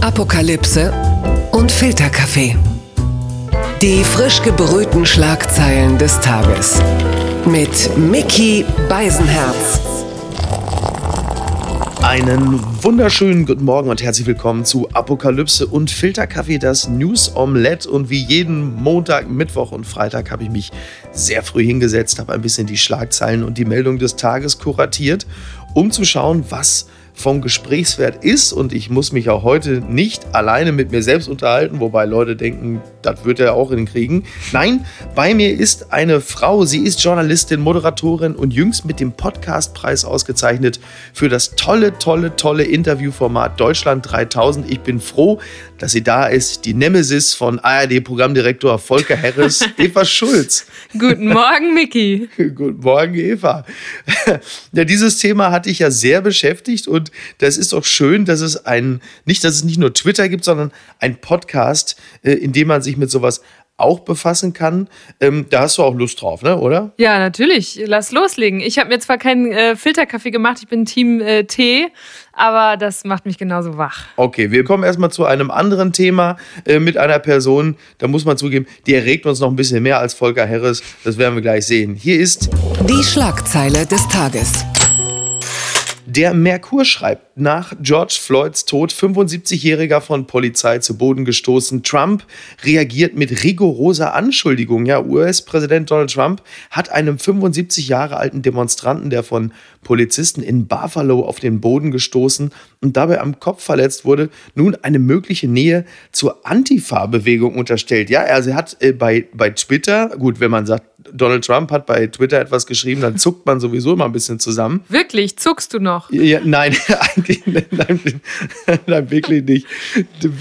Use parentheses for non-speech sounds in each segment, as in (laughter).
Apokalypse und Filterkaffee. Die frisch gebrühten Schlagzeilen des Tages. Mit Mickey Beisenherz. Einen wunderschönen guten Morgen und herzlich willkommen zu Apokalypse und Filterkaffee, das News Omelette. Und wie jeden Montag, Mittwoch und Freitag habe ich mich sehr früh hingesetzt, habe ein bisschen die Schlagzeilen und die Meldung des Tages kuratiert, um zu schauen, was vom Gesprächswert ist. Und ich muss mich auch heute nicht alleine mit mir selbst unterhalten, wobei Leute denken, das wird er auch hinkriegen. Nein, bei mir ist eine Frau. Sie ist Journalistin, Moderatorin und jüngst mit dem Podcastpreis ausgezeichnet für das tolle, tolle, tolle Interviewformat Deutschland 3000. Ich bin froh, dass sie da ist. Die Nemesis von ARD-Programmdirektor Volker Harris, (laughs) Eva Schulz. Guten Morgen, Miki. (laughs) Guten Morgen, Eva. ja, dieses Thema hatte ich ja sehr beschäftigt und das ist doch schön, dass es ein, nicht, dass es nicht nur Twitter gibt, sondern ein Podcast, äh, in dem man sich mit sowas auch befassen kann. Ähm, da hast du auch Lust drauf, ne? oder? Ja, natürlich. Lass loslegen. Ich habe mir zwar keinen äh, Filterkaffee gemacht, ich bin Team äh, Tee, aber das macht mich genauso wach. Okay, wir kommen erstmal zu einem anderen Thema äh, mit einer Person, da muss man zugeben, die erregt uns noch ein bisschen mehr als Volker Harris. Das werden wir gleich sehen. Hier ist die Schlagzeile des Tages. Der Merkur schreibt, nach George Floyds Tod 75-Jähriger von Polizei zu Boden gestoßen. Trump reagiert mit rigoroser Anschuldigung. Ja, US-Präsident Donald Trump hat einem 75 Jahre alten Demonstranten, der von Polizisten in Buffalo auf den Boden gestoßen und dabei am Kopf verletzt wurde, nun eine mögliche Nähe zur Antifa-Bewegung unterstellt. Ja, also er hat äh, bei, bei Twitter, gut, wenn man sagt, Donald Trump hat bei Twitter etwas geschrieben, dann zuckt man sowieso immer ein bisschen zusammen. Wirklich? Zuckst du noch? Ja, nein, (laughs) eigentlich nein, nein, wirklich nicht.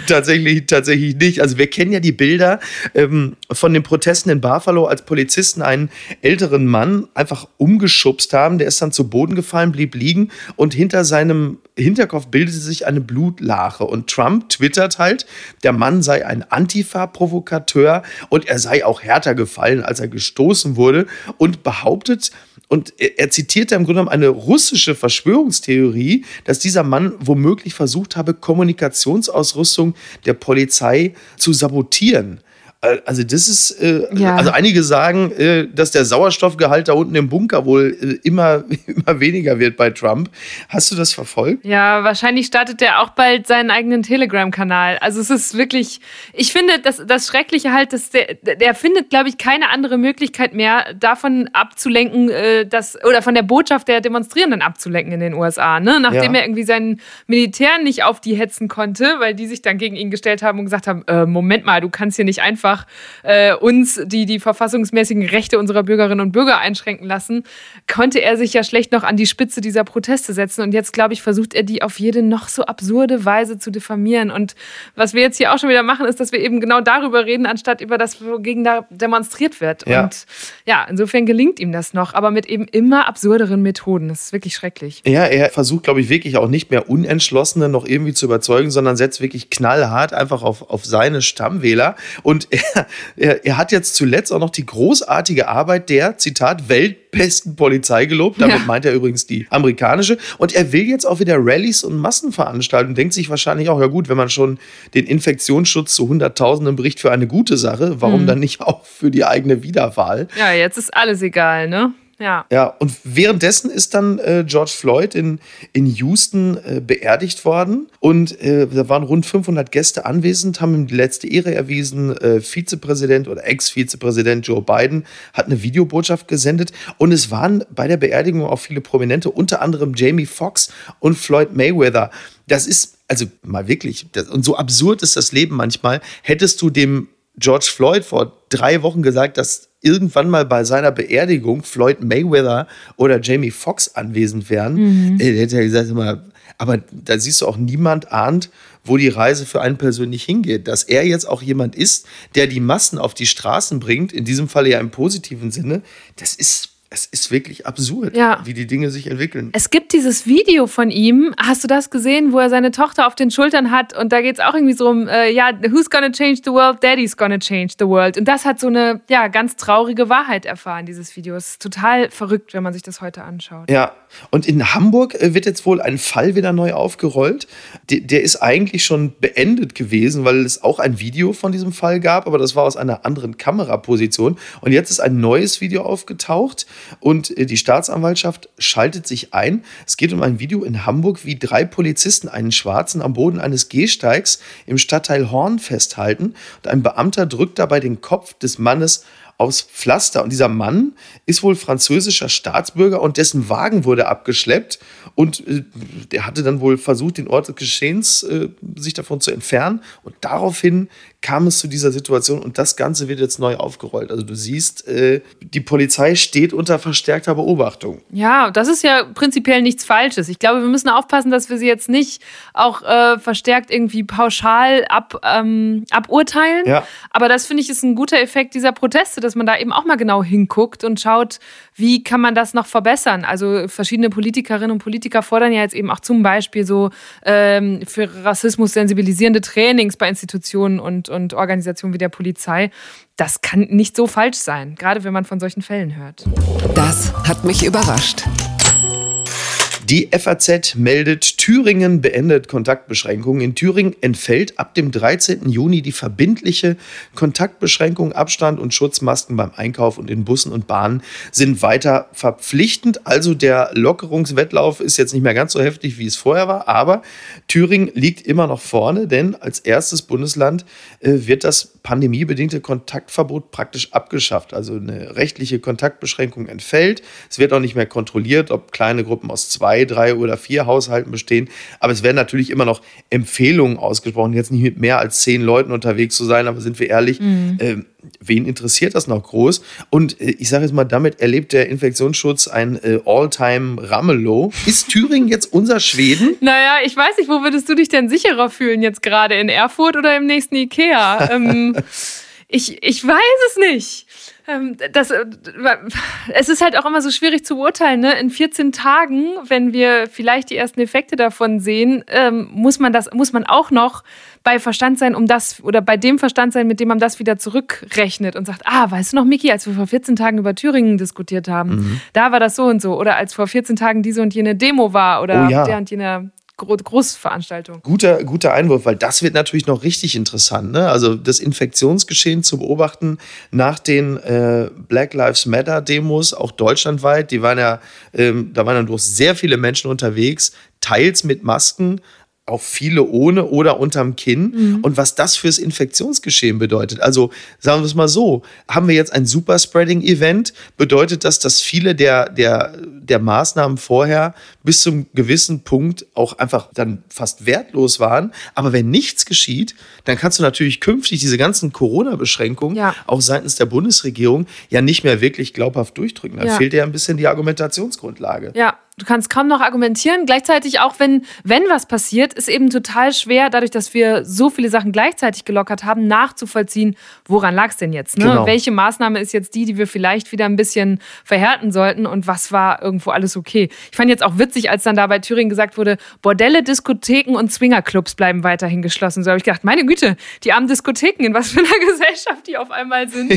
Tatsächlich, tatsächlich nicht. Also wir kennen ja die Bilder ähm, von den Protesten in Buffalo, als Polizisten einen älteren Mann einfach umgeschubst haben. Der ist dann zu Boden gefallen, blieb liegen und hinter seinem Hinterkopf bildete sich eine Blutlache. Und Trump twittert halt, der Mann sei ein Antifa-Provokateur und er sei auch härter gefallen, als er gestoßen wurde und behauptet, und er zitiert im Grunde genommen eine russische Verschwörungstheorie, dass dieser Mann womöglich versucht habe, Kommunikationsausrüstung der Polizei zu sabotieren. Äh, also das ist, äh, ja. also einige sagen, äh, dass der Sauerstoffgehalt da unten im Bunker wohl äh, immer, (laughs) immer weniger wird bei Trump. Hast du das verfolgt? Ja, wahrscheinlich startet er auch bald seinen eigenen Telegram-Kanal. Also es ist wirklich, ich finde, das, das Schreckliche halt, dass der, der findet, glaube ich, keine andere Möglichkeit mehr, davon abzulenken, äh, dass, oder von der Botschaft der Demonstrierenden abzulenken in den USA. Ne? Nachdem ja. er irgendwie seinen Militär nicht auf die hetzen konnte, weil die sich dann gegen ihn gestellt haben und gesagt haben, äh, Moment mal, du kannst hier nicht einfach einfach äh, uns die, die verfassungsmäßigen Rechte unserer Bürgerinnen und Bürger einschränken lassen, konnte er sich ja schlecht noch an die Spitze dieser Proteste setzen. Und jetzt, glaube ich, versucht er die auf jede noch so absurde Weise zu diffamieren. Und was wir jetzt hier auch schon wieder machen, ist, dass wir eben genau darüber reden, anstatt über das, wogegen da demonstriert wird. Ja. Und ja, insofern gelingt ihm das noch, aber mit eben immer absurderen Methoden. Das ist wirklich schrecklich. Ja, er versucht, glaube ich, wirklich auch nicht mehr Unentschlossene noch irgendwie zu überzeugen, sondern setzt wirklich knallhart einfach auf, auf seine Stammwähler. Und er, er, er, hat jetzt zuletzt auch noch die großartige Arbeit der, Zitat, weltbesten Polizei gelobt. Damit ja. meint er übrigens die amerikanische. Und er will jetzt auch wieder Rallyes und Massenveranstaltungen. Denkt sich wahrscheinlich auch, ja gut, wenn man schon den Infektionsschutz zu Hunderttausenden bricht für eine gute Sache, warum mhm. dann nicht auch für die eigene Wiederwahl? Ja, jetzt ist alles egal, ne? Ja. Ja, und währenddessen ist dann äh, George Floyd in, in Houston äh, beerdigt worden und äh, da waren rund 500 Gäste anwesend, haben ihm die letzte Ehre erwiesen. Äh, Vizepräsident oder Ex-Vizepräsident Joe Biden hat eine Videobotschaft gesendet und es waren bei der Beerdigung auch viele Prominente, unter anderem Jamie Foxx und Floyd Mayweather. Das ist also mal wirklich, das, und so absurd ist das Leben manchmal. Hättest du dem George Floyd vor drei Wochen gesagt, dass irgendwann mal bei seiner Beerdigung Floyd Mayweather oder Jamie Foxx anwesend wären, mhm. äh, hätte er gesagt, immer, aber da siehst du auch, niemand ahnt, wo die Reise für einen persönlich hingeht. Dass er jetzt auch jemand ist, der die Massen auf die Straßen bringt, in diesem Fall ja im positiven Sinne, das ist es ist wirklich absurd, Ja. wie die Dinge sich entwickeln. Es gibt dieses Video von ihm, hast du das gesehen, wo er seine Tochter auf den Schultern hat und da geht es auch irgendwie so um, äh, ja, who's gonna change the world? Daddy's gonna change the world. Und das hat so eine, ja, ganz traurige Wahrheit erfahren, dieses Video. Es ist total verrückt, wenn man sich das heute anschaut. Ja, und in Hamburg äh, wird jetzt wohl ein Fall wieder neu aufgerollt. Der, der ist eigentlich schon beendet gewesen, weil es auch ein Video von diesem Fall gab, aber das war aus einer anderen Kameraposition. Und jetzt ist ein neues Video aufgetaucht und äh, die Staatsanwaltschaft schaltet sich ein. Es geht um ein Video in Hamburg, wie drei Polizisten einen Schwarzen am Boden eines Gehsteigs im Stadtteil Horn festhalten. Und ein Beamter drückt dabei den Kopf des Mannes aus Pflaster. Und dieser Mann ist wohl französischer Staatsbürger und dessen Wagen wurde abgeschleppt. Und äh, der hatte dann wohl versucht, den Ort des Geschehens äh, sich davon zu entfernen. Und daraufhin kam es zu dieser Situation und das Ganze wird jetzt neu aufgerollt. Also du siehst, äh, die Polizei steht unter verstärkter Beobachtung. Ja, das ist ja prinzipiell nichts Falsches. Ich glaube, wir müssen aufpassen, dass wir sie jetzt nicht auch äh, verstärkt irgendwie pauschal ab, ähm, aburteilen. Ja. Aber das finde ich ist ein guter Effekt dieser Proteste, dass man da eben auch mal genau hinguckt und schaut, wie kann man das noch verbessern. Also verschiedene Politikerinnen und Politiker fordern ja jetzt eben auch zum Beispiel so ähm, für Rassismus sensibilisierende Trainings bei Institutionen und, und Organisationen wie der Polizei. Das kann nicht so falsch sein, gerade wenn man von solchen Fällen hört. Das hat mich überrascht. Die FAZ meldet, Thüringen beendet Kontaktbeschränkungen. In Thüringen entfällt ab dem 13. Juni die verbindliche Kontaktbeschränkung. Abstand und Schutzmasken beim Einkauf und in Bussen und Bahnen sind weiter verpflichtend. Also der Lockerungswettlauf ist jetzt nicht mehr ganz so heftig, wie es vorher war. Aber Thüringen liegt immer noch vorne, denn als erstes Bundesland äh, wird das pandemiebedingte Kontaktverbot praktisch abgeschafft. Also eine rechtliche Kontaktbeschränkung entfällt. Es wird auch nicht mehr kontrolliert, ob kleine Gruppen aus zwei, drei oder vier Haushalten bestehen. Aber es werden natürlich immer noch Empfehlungen ausgesprochen, jetzt nicht mit mehr als zehn Leuten unterwegs zu sein. Aber sind wir ehrlich, äh, wen interessiert das noch groß? Und äh, ich sage jetzt mal, damit erlebt der Infektionsschutz ein äh, All-Time-Ramelow. Ist Thüringen jetzt unser Schweden? (laughs) Naja, ich weiß nicht, wo würdest du dich denn sicherer fühlen jetzt gerade? In Erfurt oder im nächsten Ikea? ähm, (laughs) ich, ich weiß es nicht. Ähm, das, äh, es ist halt auch immer so schwierig zu beurteilen. Ne? In 14 Tagen, wenn wir vielleicht die ersten Effekte davon sehen, ähm, muss man das, muss man auch noch bei Verstand sein, um das oder bei dem Verstand sein, mit dem man das wieder zurückrechnet und sagt, ah, weißt du noch, Miki, als wir vor 14 Tagen über Thüringen diskutiert haben, da war das so und so. Oder als vor 14 Tagen diese und jene Demo war oder Oh ja. der und jene Gro Großveranstaltung. Guter, guter Einwurf, weil das wird natürlich noch richtig interessant. Ne? Also das Infektionsgeschehen zu beobachten nach den äh, Black Lives Matter Demos, auch deutschlandweit. Die waren ja, ähm, da waren dann durch sehr viele Menschen unterwegs, teils mit Masken, auch viele ohne oder unterm Kinn. Und was das fürs Infektionsgeschehen bedeutet. Also sagen wir es mal so, haben wir jetzt ein Superspreading-Event, bedeutet das, dass viele der, der, der Maßnahmen vorher bis zum gewissen Punkt auch einfach dann fast wertlos waren. Aber wenn nichts geschieht, dann kannst du natürlich künftig diese ganzen Corona-Beschränkungen Ja. auch seitens der Bundesregierung ja nicht mehr wirklich glaubhaft durchdrücken. Da Ja. fehlt ja ein bisschen die Argumentationsgrundlage. Ja, du kannst kaum noch argumentieren. Gleichzeitig auch, wenn, wenn was passiert, ist eben total schwer, dadurch, dass wir so viele Sachen gleichzeitig gelockert haben, nachzuvollziehen, woran lag es denn jetzt? Ne? Genau. Welche Maßnahme ist jetzt die, die wir vielleicht wieder ein bisschen verhärten sollten und was war irgendwo alles okay? Ich fand jetzt auch witzig, als dann da bei Thüringen gesagt wurde, Bordelle, Diskotheken und Swingerclubs bleiben weiterhin geschlossen. So habe ich gedacht, meine Güte, die armen Diskotheken, in was für einer (laughs) Gesellschaft die auf einmal sind.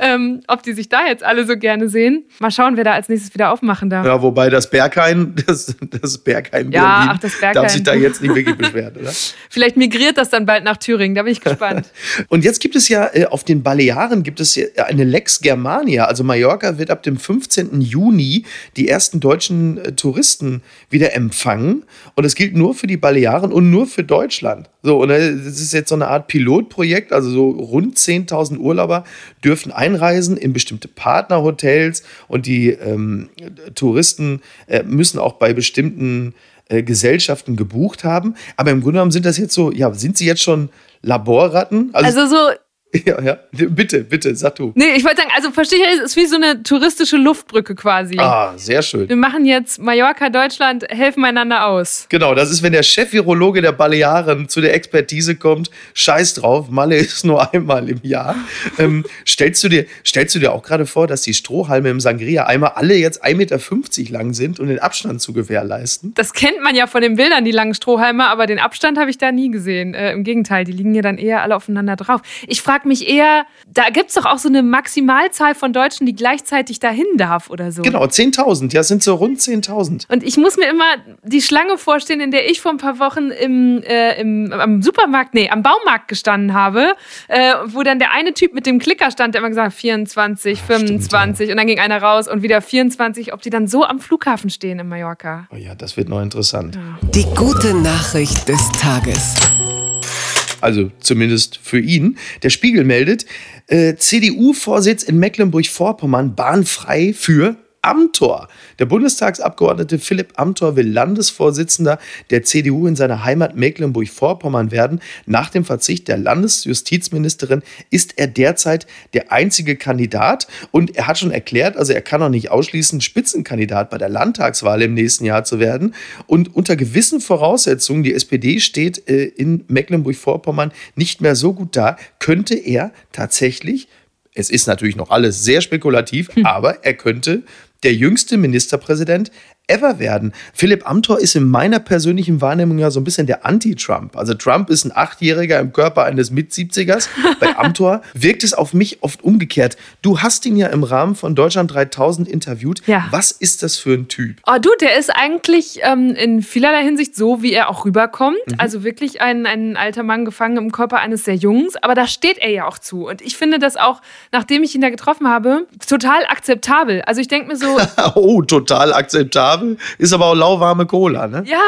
ähm, ob die sich da jetzt alle so gerne sehen. Mal schauen, wer da als nächstes wieder aufmachen darf. Ja, wobei das Berghain, das, das Berghain Ja, Berlin ach, das Berghain. darf sich da jetzt nicht wirklich beschweren, oder? (laughs) Vielleicht migriert das dann bald nach Thüringen, da bin ich gespannt. (laughs) Und jetzt gibt es ja äh, auf den Balearen gibt es eine Lex Germania. Also Mallorca wird ab dem 15. Juni die ersten deutschen äh, Touristen wieder empfangen. Und es gilt nur für die Balearen und nur für Deutschland. So, und äh, das ist jetzt so eine Art Pilotprojekt. Also so rund 10.000 Urlauber dürfen einreisen in bestimmte Partnerhotels und die ähm, Touristen äh, müssen auch bei bestimmten äh, Gesellschaften gebucht haben. Aber im Grunde genommen sind das jetzt so, ja, sind sie jetzt schon Laborratten? Also so (laughs) Ja, ja. Bitte, bitte, sag du. Nee, ich wollte sagen, also verstehe ich, es ist wie so eine touristische Luftbrücke quasi. Ah, sehr schön. Wir machen jetzt Mallorca, Deutschland, helfen einander aus. Genau, das ist, wenn der Chef-Virologe der Balearen zu der Expertise kommt, scheiß drauf, Malle (laughs) ist nur einmal im Jahr. ähm, stellst, du dir, stellst du dir auch gerade vor, dass die Strohhalme im Sangria einmal alle jetzt 1,50 Meter lang sind, um den Abstand zu gewährleisten? Das kennt man ja von den Bildern, die langen Strohhalme, aber den Abstand habe ich da nie gesehen. Äh, Im Gegenteil, die liegen ja dann eher alle aufeinander drauf. Ich frage mich eher, da gibt es doch auch so eine Maximalzahl von Deutschen, die gleichzeitig dahin darf oder so. Genau, 10.000. Ja, es sind so rund 10.000. Und ich muss mir immer die Schlange vorstellen, in der ich vor ein paar Wochen im, äh, im, am Supermarkt, nee, am Baumarkt gestanden habe, äh, wo dann der eine Typ mit dem Klicker stand, der immer gesagt hat, 24, Ach, 25 stimmt, ja. und dann ging einer raus und wieder 24, ob die dann so am Flughafen stehen in Mallorca. Oh ja, das wird noch interessant. Ja. Die gute Nachricht des Tages also zumindest für ihn. Der Spiegel meldet, äh, CDU-Vorsitz in Mecklenburg-Vorpommern bahnfrei für Amthor. Der Bundestagsabgeordnete Philipp Amthor will Landesvorsitzender der CDU in seiner Heimat Mecklenburg-Vorpommern werden. Nach dem Verzicht der Landesjustizministerin ist er derzeit der einzige Kandidat und er hat schon erklärt, also er kann auch nicht ausschließen, Spitzenkandidat bei der Landtagswahl im nächsten Jahr zu werden. Und unter gewissen Voraussetzungen, die SPD steht äh, in Mecklenburg-Vorpommern nicht mehr so gut da, könnte er tatsächlich es ist natürlich noch alles sehr spekulativ, hm. aber er könnte der jüngste Ministerpräsident ever werden. Philipp Amthor ist in meiner persönlichen Wahrnehmung ja so ein bisschen der Anti-Trump. Also Trump ist ein Achtjähriger im Körper eines Mit-70ers. Bei (laughs) Amthor wirkt es auf mich oft umgekehrt. Du hast ihn ja im Rahmen von Deutschland 3000 interviewt. Ja. Was ist das für ein Typ? Oh du, der ist eigentlich ähm, in vielerlei Hinsicht so, wie er auch rüberkommt. Mhm. Also wirklich ein, ein alter Mann gefangen im Körper eines sehr Jungs. Aber da steht er ja auch zu. Und ich finde das auch, nachdem ich ihn da getroffen habe, total akzeptabel. Also ich denke mir so... (laughs) oh, total akzeptabel haben, ist aber auch lauwarme Cola, ne? Ja,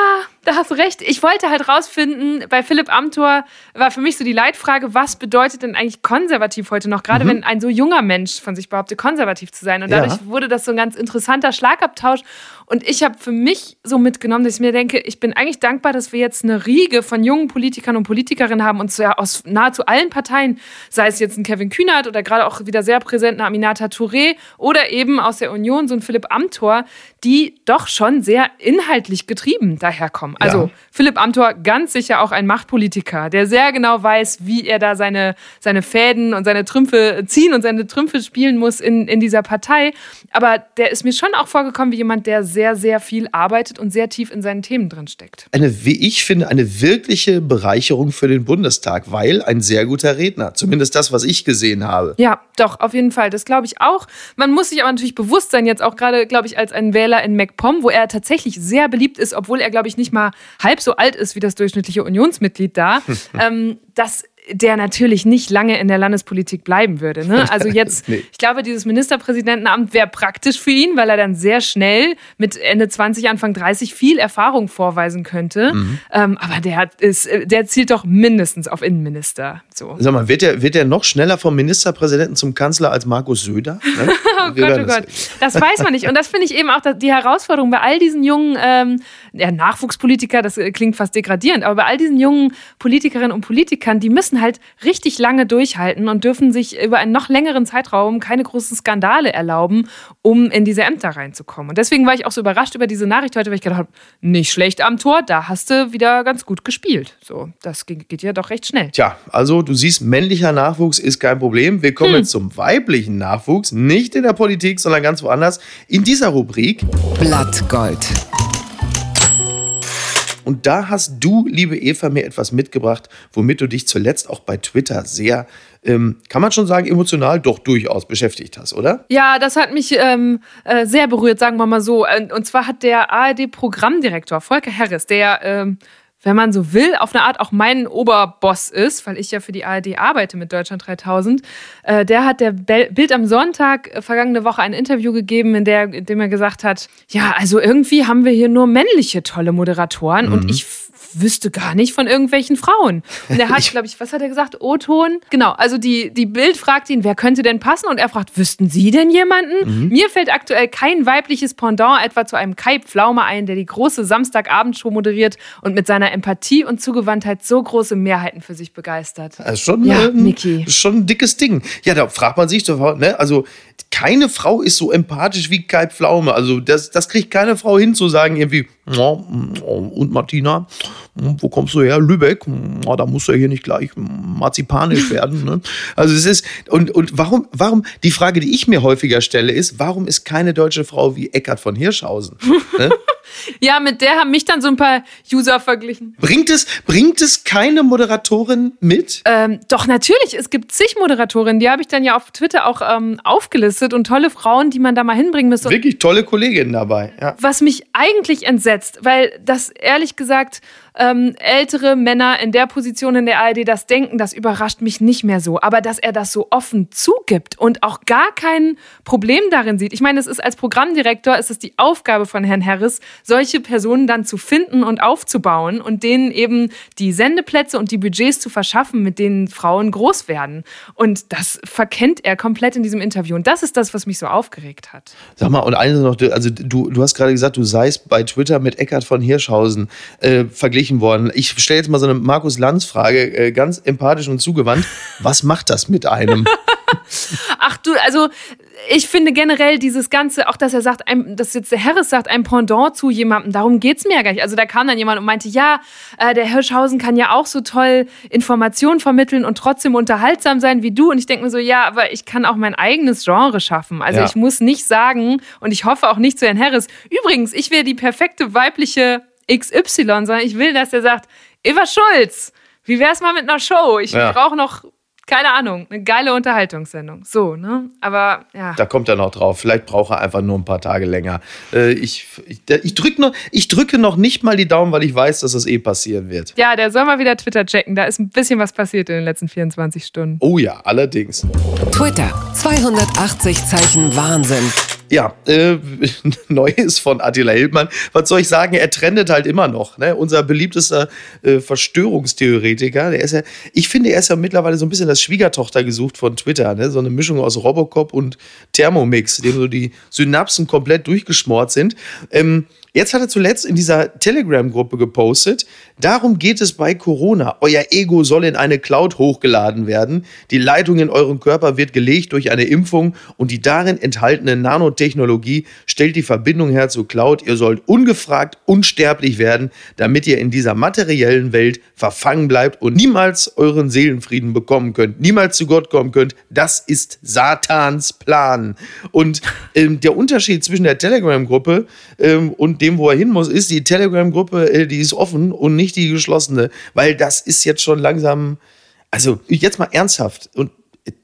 da hast du recht. Ich wollte halt rausfinden, bei Philipp Amthor war für mich so die Leitfrage, was bedeutet denn eigentlich konservativ heute noch? Gerade mhm. wenn ein so junger Mensch von sich behauptet, konservativ zu sein. Und dadurch ja. wurde das so ein ganz interessanter Schlagabtausch. Und ich habe für mich so mitgenommen, dass ich mir denke, ich bin eigentlich dankbar, dass wir jetzt eine Riege von jungen Politikern und Politikerinnen haben und zwar aus nahezu allen Parteien, sei es jetzt ein Kevin Kühnert oder gerade auch wieder sehr präsent eine Aminata Touré oder eben aus der Union so ein Philipp Amthor, die doch schon sehr inhaltlich getrieben daherkommen. Also ja. Philipp Amthor ganz sicher auch ein Machtpolitiker, der sehr genau weiß, wie er da seine, seine Fäden und seine Trümpfe ziehen und seine Trümpfe spielen muss in, in dieser Partei. Aber der ist mir schon auch vorgekommen wie jemand, der sehr, sehr viel arbeitet und sehr tief in seinen Themen drin steckt. Eine, wie ich finde, eine wirkliche Bereicherung für den Bundestag, weil ein sehr guter Redner. Zumindest das, was ich gesehen habe. Ja, doch, auf jeden Fall. Das glaube ich auch. Man muss sich aber natürlich bewusst sein, jetzt auch gerade, glaube ich, als ein Wähler, Wähler in MacPom, wo er tatsächlich sehr beliebt ist, obwohl er, glaube ich, nicht mal halb so alt ist wie das durchschnittliche Unionsmitglied da, ähm, dass der natürlich nicht lange in der Landespolitik bleiben würde. Ne? (laughs) Also jetzt, nee. ich glaube, dieses Ministerpräsidentenamt wäre praktisch für ihn, weil er dann sehr schnell mit Ende 20, Anfang 30 viel Erfahrung vorweisen könnte. Mhm. Ähm, aber der, ist, der zielt doch mindestens auf Innenminister. So. Sag mal, wird er wird noch schneller vom Ministerpräsidenten zum Kanzler als Markus Söder? (laughs) Ne? oh Gott, oh Gott. Das weiß man nicht. Und das finde ich eben auch die Herausforderung bei all diesen jungen ähm, ja, Nachwuchspolitiker, das klingt fast degradierend, aber bei all diesen jungen Politikerinnen und Politikern, die müssen halt richtig lange durchhalten und dürfen sich über einen noch längeren Zeitraum keine großen Skandale erlauben, um in diese Ämter reinzukommen. Und deswegen war ich auch so überrascht über diese Nachricht heute, weil ich gedacht habe, nicht schlecht am Tor, da hast du wieder ganz gut gespielt. So, das geht ja doch recht schnell. Tja, also du siehst, männlicher Nachwuchs ist kein Problem. Wir kommen hm. jetzt zum weiblichen Nachwuchs, nicht in der Politik, sondern ganz woanders, in dieser Rubrik Blattgold. Und da hast du, liebe Eva, mir etwas mitgebracht, womit du dich zuletzt auch bei Twitter sehr, ähm, kann man schon sagen, emotional doch durchaus beschäftigt hast, oder? Ja, das hat mich ähm, äh, sehr berührt, sagen wir mal so. Und zwar hat der ARD-Programmdirektor Volker Harris, der ähm, wenn man so will, auf eine Art auch mein Oberboss ist, weil ich ja für die ARD arbeite mit Deutschland 3000. Äh, der hat der Bild am Sonntag äh, vergangene Woche ein Interview gegeben, in, der, in dem er gesagt hat, ja, also irgendwie haben wir hier nur männliche tolle Moderatoren mhm. und ich wüsste gar nicht von irgendwelchen Frauen. Und er hat, glaube ich, was hat er gesagt? O-Ton. Genau, also die, die Bild fragt ihn, wer könnte denn passen? Und er fragt, wüssten Sie denn jemanden? Mhm. Mir fällt aktuell kein weibliches Pendant etwa zu einem Kai Pflaume ein, der die große Samstagabendshow moderiert und mit seiner Empathie und Zugewandtheit so große Mehrheiten für sich begeistert. Das ist schon, ja, ähm, schon ein dickes Ding. Ja, da fragt man sich ne? also keine Frau ist so empathisch wie Kai Pflaume. Also das, das kriegt keine Frau hin zu sagen irgendwie, und Martina, wo kommst du her? Lübeck, da muss ja hier nicht gleich marzipanisch werden. Ne? Also es ist, und, und warum, warum, die Frage, die ich mir häufiger stelle, ist, warum ist keine deutsche Frau wie Eckart von Hirschhausen? Ne? (laughs) ja, mit der haben mich dann so ein paar User verglichen. Bringt es, bringt es keine Moderatorin mit? Ähm, doch, natürlich. Es gibt zig Moderatorinnen, die habe ich dann ja auf Twitter auch ähm, aufgelistet und tolle Frauen, die man da mal hinbringen müsste. Wirklich tolle Kolleginnen dabei. Ja. Was mich eigentlich entsetzt, weil das ehrlich gesagt ähm, ältere Männer in der Position in der ARD das denken, das überrascht mich nicht mehr so. Aber dass er das so offen zugibt und auch gar kein Problem darin sieht. Ich meine, es ist als Programmdirektor, ist die Aufgabe von Herrn Harris, solche Personen dann zu finden und aufzubauen und denen eben die Sendeplätze und die Budgets zu verschaffen, mit denen Frauen groß werden. Und das verkennt er komplett in diesem Interview. Und das ist das, was mich so aufgeregt hat. Sag mal, und eines noch, also du, du hast gerade gesagt, du seist bei Twitter mit Eckhard von Hirschhausen äh, verglichen verglichen worden. Ich stelle jetzt mal so eine Markus Lanz-Frage, äh, ganz empathisch und zugewandt. (laughs) Was macht das mit einem? (laughs) Ach du, also ich finde generell dieses Ganze, auch dass er sagt, ein, dass jetzt der Harris sagt, ein Pendant zu jemandem, darum geht es mir ja gar nicht. Also da kam dann jemand und meinte, ja, äh, der Hirschhausen kann ja auch so toll Informationen vermitteln und trotzdem unterhaltsam sein wie du. Und ich denke mir so, ja, aber ich kann auch mein eigenes Genre schaffen. Also ja. ich muss nicht sagen, und ich hoffe auch nicht zu Herrn Harris, übrigens, ich wäre die perfekte weibliche XY, sondern ich will, dass er sagt, Eva Schulz, wie wär's mal mit einer Show? Ich ja. brauche noch keine Ahnung, eine geile Unterhaltungssendung. So, ne? Aber ja. Da kommt er noch drauf. Vielleicht braucht er einfach nur ein paar Tage länger. Äh, ich, ich, ich, drück noch, ich drücke noch nicht mal die Daumen, weil ich weiß, dass das eh passieren wird. Ja, der soll mal wieder Twitter checken. Da ist ein bisschen was passiert in den letzten 24 Stunden. Oh ja, allerdings. Twitter, 280 Zeichen Wahnsinn. Ja, äh, (laughs) Neues von Attila Hildmann. Was soll ich sagen? Er trendet halt immer noch. Ne? Unser beliebtester äh, Verschwörungstheoretiker. Der ist ja, ich finde, er ist ja mittlerweile so ein bisschen das Schwiegertochter gesucht von Twitter. Ne? So eine Mischung aus Robocop und Thermomix, dem so die Synapsen komplett durchgeschmort sind. Ähm, Jetzt hat er zuletzt in dieser Telegram-Gruppe gepostet, darum geht es bei Corona. Euer Ego soll in eine Cloud hochgeladen werden. Die Leitung in euren Körper wird gelegt durch eine Impfung und die darin enthaltene Nanotechnologie stellt die Verbindung her zur Cloud. Ihr sollt ungefragt unsterblich werden, damit ihr in dieser materiellen Welt verfangen bleibt und niemals euren Seelenfrieden bekommen könnt, niemals zu Gott kommen könnt. Das ist Satans Plan. Und ähm, der Unterschied zwischen der Telegram-Gruppe ähm, und dem, wo er hin muss, ist die Telegram-Gruppe, äh, die ist offen und nicht die geschlossene, weil das ist jetzt schon langsam, also jetzt mal ernsthaft, und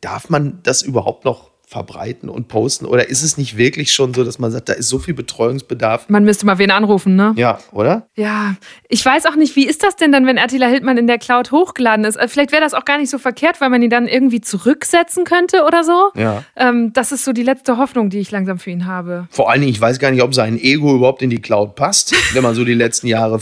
darf man das überhaupt noch verbreiten und posten? Oder ist es nicht wirklich schon so, dass man sagt, da ist so viel Betreuungsbedarf? Man müsste mal wen anrufen, ne? Ja, oder? Ja, ich weiß auch nicht, wie ist das denn dann, wenn Attila Hildmann in der Cloud hochgeladen ist? Also vielleicht wäre das auch gar nicht so verkehrt, weil man ihn dann irgendwie zurücksetzen könnte oder so. Ja. Ähm, das ist so die letzte Hoffnung, die ich langsam für ihn habe. Vor allen Dingen, ich weiß gar nicht, ob sein Ego überhaupt in die Cloud passt, (laughs) wenn man so die letzten Jahre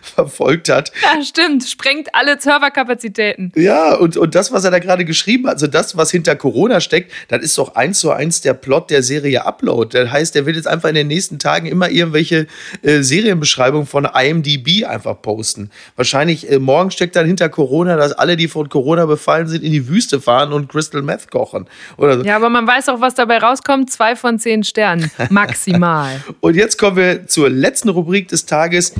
verfolgt hat. Ja, stimmt. Sprengt alle Serverkapazitäten. Ja, und, und das, was er da gerade geschrieben hat, also das, was hinter Corona steckt, das ist ist doch eins zu eins der Plot der Serie Upload. Das heißt, der wird jetzt einfach in den nächsten Tagen immer irgendwelche äh, Serienbeschreibungen von IMDb einfach posten. Wahrscheinlich äh, morgen steckt dann hinter Corona, dass alle, die von Corona befallen sind, in die Wüste fahren und Crystal Meth kochen. Oder so. Ja, aber man weiß auch, was dabei rauskommt. Zwei von zehn Sternen. (laughs) Maximal. und jetzt kommen wir zur letzten Rubrik des Tages.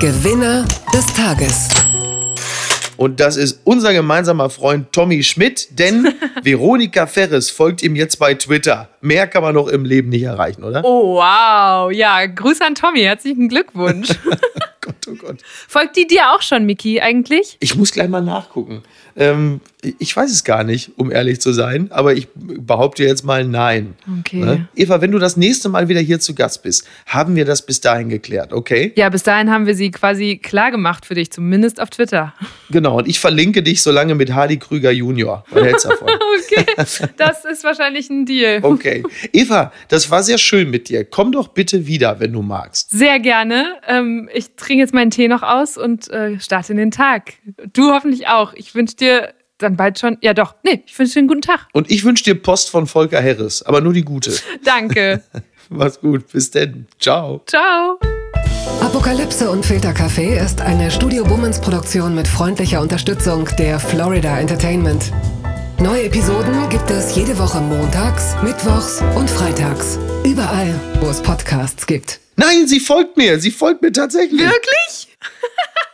Gewinner des Tages. Und das ist unser gemeinsamer Freund Tommy Schmidt, denn (laughs) Veronika Ferres folgt ihm jetzt bei Twitter. Mehr kann man noch im Leben nicht erreichen, oder? Oh, wow. Ja, Grüße an Tommy. Herzlichen Glückwunsch. (laughs) Gott, oh Gott. Folgt die dir auch schon, Miki, eigentlich? Ich muss gleich mal nachgucken. Ähm, Ich weiß es gar nicht, um ehrlich zu sein, aber ich behaupte jetzt mal nein. Okay. Ne? Eva, wenn du das nächste Mal wieder hier zu Gast bist, haben wir das bis dahin geklärt, okay? Ja, bis dahin haben wir sie quasi klar gemacht für dich, zumindest auf Twitter. Genau, und ich verlinke dich so lange mit Hardy Krüger Junior. (laughs) Was hältst davon? Okay, (laughs) das ist wahrscheinlich ein Deal. Okay. Eva, das war sehr schön mit dir. Komm doch bitte wieder, wenn du magst. Sehr gerne. Ähm, ich trinke jetzt meinen Tee noch aus und äh, starte in den Tag. Du hoffentlich auch. Ich wünsche dir dann bald schon. Ja, doch. Nee, ich wünsche dir einen guten Tag. Und ich wünsche dir Post von Volker Harris, aber nur die gute. (laughs) Danke. (laughs) Mach's gut. Bis denn. Ciao. Ciao. Apokalypse und Filtercafé ist eine Studio Bummens Produktion mit freundlicher Unterstützung der Florida Entertainment. Neue Episoden gibt es jede Woche montags, mittwochs und freitags. Überall, wo es Podcasts gibt. Nein, sie folgt mir. Sie folgt mir tatsächlich. Wirklich? (laughs)